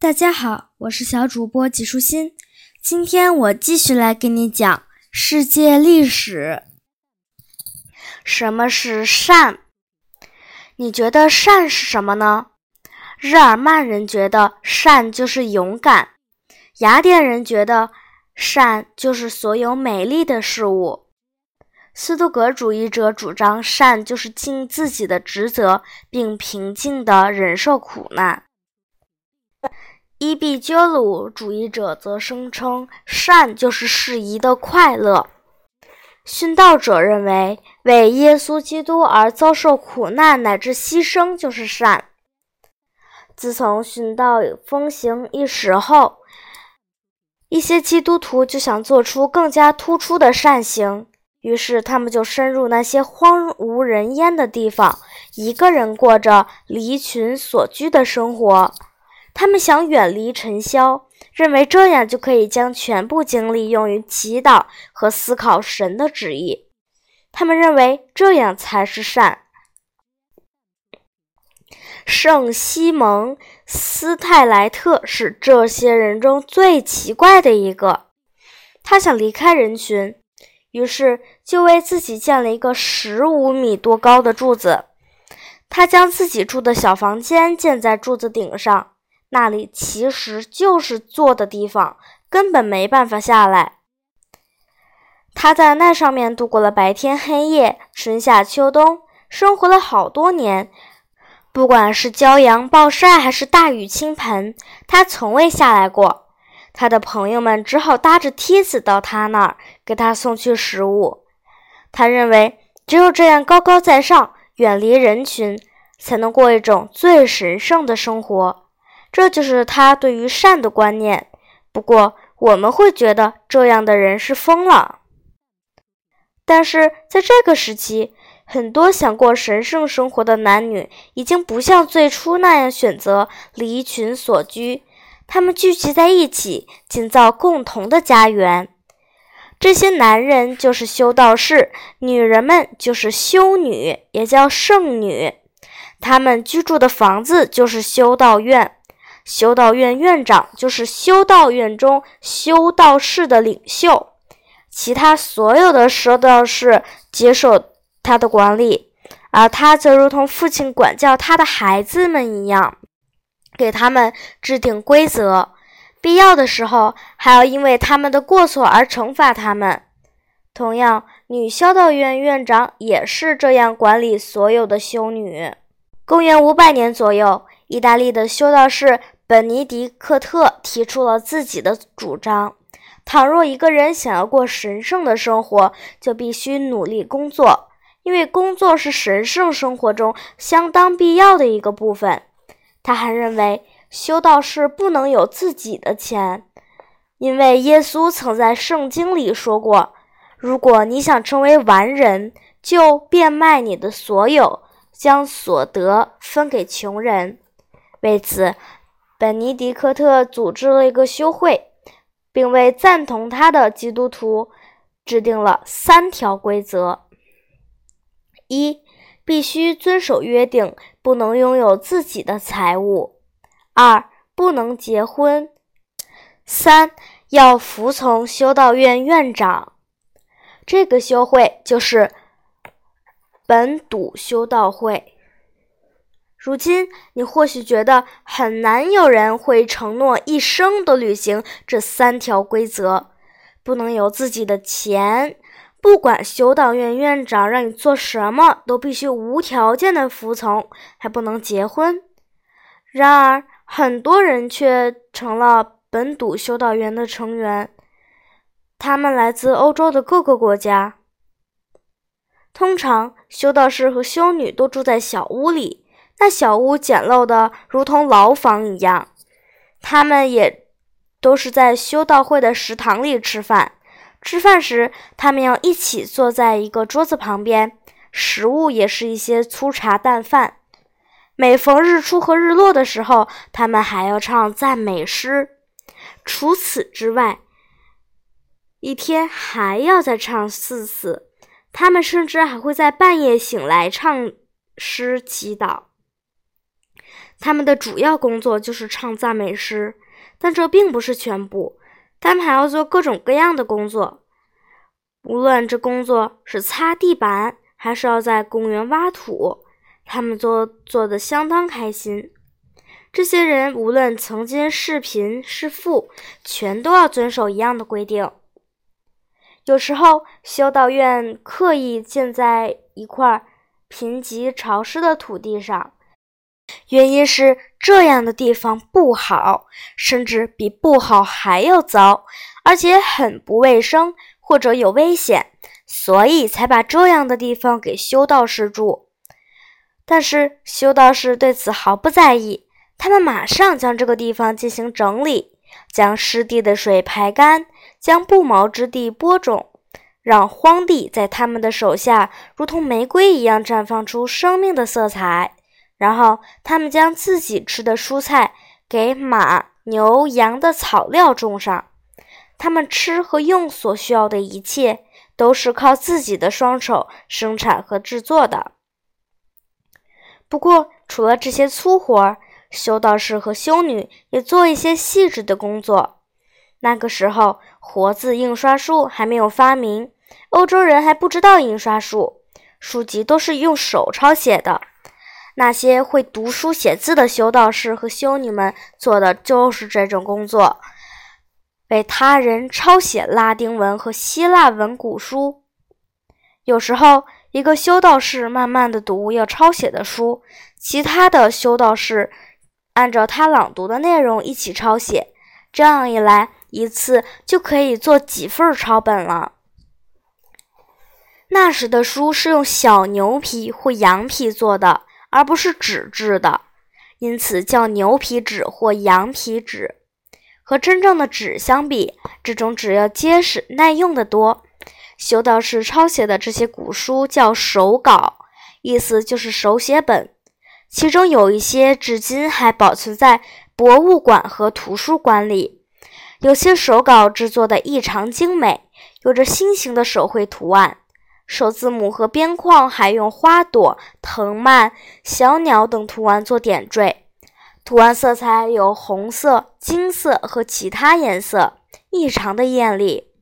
大家好，我是小主播纪舒心。今天我继续来给你讲世界历史。什么是善？你觉得善是什么呢？日耳曼人觉得善就是勇敢，雅典人觉得善就是所有美丽的事物。斯多格主义者主张善就是尽自己的职责，并平静地忍受苦难。伊壁鸠鲁主义者则声称善就是适宜的快乐。殉道者认为为耶稣基督而遭受苦难乃至牺牲就是善。自从殉道风行一时后，一些基督徒就想做出更加突出的善行。于是，他们就深入那些荒无人烟的地方，一个人过着离群所居的生活。他们想远离尘嚣，认为这样就可以将全部精力用于祈祷和思考神的旨意。他们认为这样才是善。圣西蒙斯泰莱特是这些人中最奇怪的一个。他想离开人群。于是，就为自己建了一个十五米多高的柱子。他将自己住的小房间建在柱子顶上，那里其实就是坐的地方，根本没办法下来。他在那上面度过了白天黑夜、春夏秋冬，生活了好多年。不管是骄阳暴晒还是大雨倾盆，他从未下来过。他的朋友们只好搭着梯子到他那儿，给他送去食物。他认为，只有这样高高在上，远离人群，才能过一种最神圣的生活。这就是他对于善的观念。不过，我们会觉得这样的人是疯了。但是，在这个时期，很多想过神圣生活的男女已经不像最初那样选择离群所居。他们聚集在一起，建造共同的家园。这些男人就是修道士，女人们就是修女，也叫圣女。他们居住的房子就是修道院，修道院院长就是修道院中修道士的领袖，其他所有的修道士接受他的管理，而他则如同父亲管教他的孩子们一样。给他们制定规则，必要的时候还要因为他们的过错而惩罚他们。同样，女修道院院长也是这样管理所有的修女。公元五百年左右，意大利的修道士本尼迪克特提出了自己的主张：倘若一个人想要过神圣的生活，就必须努力工作，因为工作是神圣生活中相当必要的一个部分。他还认为，修道士不能有自己的钱，因为耶稣曾在圣经里说过：“如果你想成为完人，就变卖你的所有，将所得分给穷人。”为此，本尼迪克特组织了一个修会，并为赞同他的基督徒制定了三条规则：一。必须遵守约定，不能拥有自己的财物；二，不能结婚；三，要服从修道院院长。这个修会就是本笃修道会。如今，你或许觉得很难有人会承诺一生都履行这三条规则：不能有自己的钱。不管修道院院长让你做什么，都必须无条件的服从，还不能结婚。然而，很多人却成了本笃修道院的成员，他们来自欧洲的各个国家。通常，修道士和修女都住在小屋里，那小屋简陋的如同牢房一样。他们也都是在修道会的食堂里吃饭。吃饭时，他们要一起坐在一个桌子旁边，食物也是一些粗茶淡饭。每逢日出和日落的时候，他们还要唱赞美诗。除此之外，一天还要再唱四次。他们甚至还会在半夜醒来唱诗祈祷。他们的主要工作就是唱赞美诗，但这并不是全部，他们还要做各种各样的工作。无论这工作是擦地板，还是要在公园挖土，他们做做的相当开心。这些人无论曾经是贫是富，全都要遵守一样的规定。有时候，修道院刻意建在一块贫瘠潮湿的土地上，原因是这样的地方不好，甚至比不好还要糟，而且很不卫生或者有危险，所以才把这样的地方给修道士住。但是，修道士对此毫不在意。他们马上将这个地方进行整理，将湿地的水排干，将不毛之地播种，让荒地在他们的手下如同玫瑰一样绽放出生命的色彩。然后，他们将自己吃的蔬菜给马、牛、羊的草料种上。他们吃和用所需要的一切，都是靠自己的双手生产和制作的。不过，除了这些粗活，修道士和修女也做一些细致的工作。那个时候，活字印刷术还没有发明，欧洲人还不知道印刷术，书籍都是用手抄写的。那些会读书写字的修道士和修女们做的就是这种工作，为他人抄写拉丁文和希腊文古书。有时候，一个修道士慢慢地读要抄写的书，其他的修道士。按照他朗读的内容一起抄写，这样一来，一次就可以做几份抄本了。那时的书是用小牛皮或羊皮做的，而不是纸质的，因此叫牛皮纸或羊皮纸。和真正的纸相比，这种纸要结实耐用的多。修道士抄写的这些古书叫手稿，意思就是手写本。其中有一些至今还保存在博物馆和图书馆里。有些手稿制作的异常精美，有着新型的手绘图案，首字母和边框还用花朵、藤蔓、小鸟等图案做点缀。图案色彩有红色、金色和其他颜色，异常的艳丽。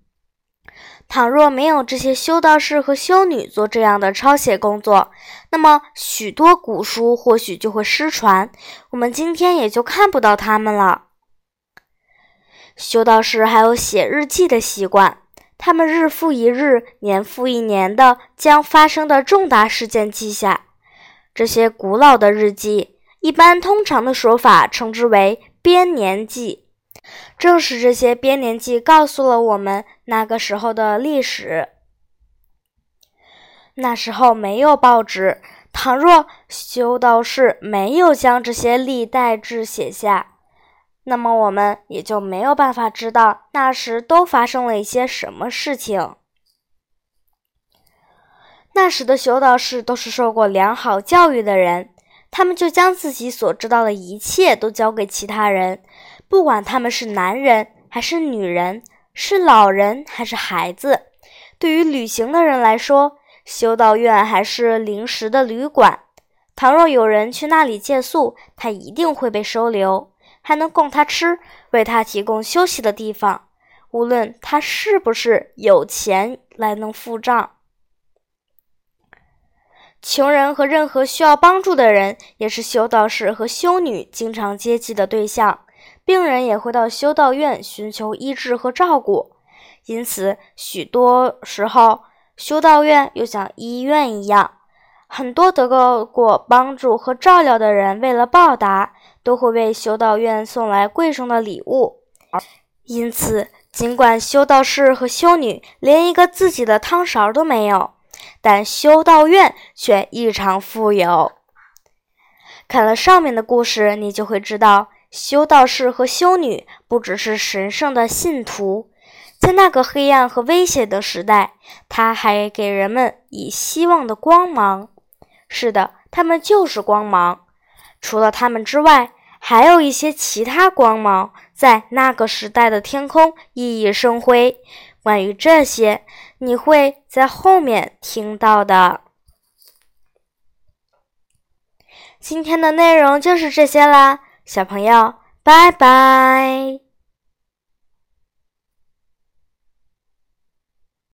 倘若没有这些修道士和修女做这样的抄写工作，那么许多古书或许就会失传，我们今天也就看不到它们了。修道士还有写日记的习惯，他们日复一日、年复一年地将发生的重大事件记下。这些古老的日记，一般通常的说法称之为编年记。正是这些编年记告诉了我们那个时候的历史。那时候没有报纸，倘若修道士没有将这些历代志写下，那么我们也就没有办法知道那时都发生了一些什么事情。那时的修道士都是受过良好教育的人，他们就将自己所知道的一切都交给其他人。不管他们是男人还是女人，是老人还是孩子，对于旅行的人来说，修道院还是临时的旅馆。倘若有人去那里借宿，他一定会被收留，还能供他吃，为他提供休息的地方，无论他是不是有钱来能付账。穷人和任何需要帮助的人，也是修道士和修女经常接济的对象。病人也会到修道院寻求医治和照顾，因此许多时候修道院又像医院一样，很多得到过帮助和照料的人，为了报答，都会为修道院送来贵重的礼物。因此，尽管修道士和修女连一个自己的汤勺都没有，但修道院却异常富有。看了上面的故事，你就会知道。修道士和修女不只是神圣的信徒，在那个黑暗和危险的时代，他还给人们以希望的光芒。是的，它们就是光芒。除了它们之外，还有一些其他光芒在那个时代的天空熠熠生辉。关于这些，你会在后面听到的。今天的内容就是这些啦，小朋友，拜拜。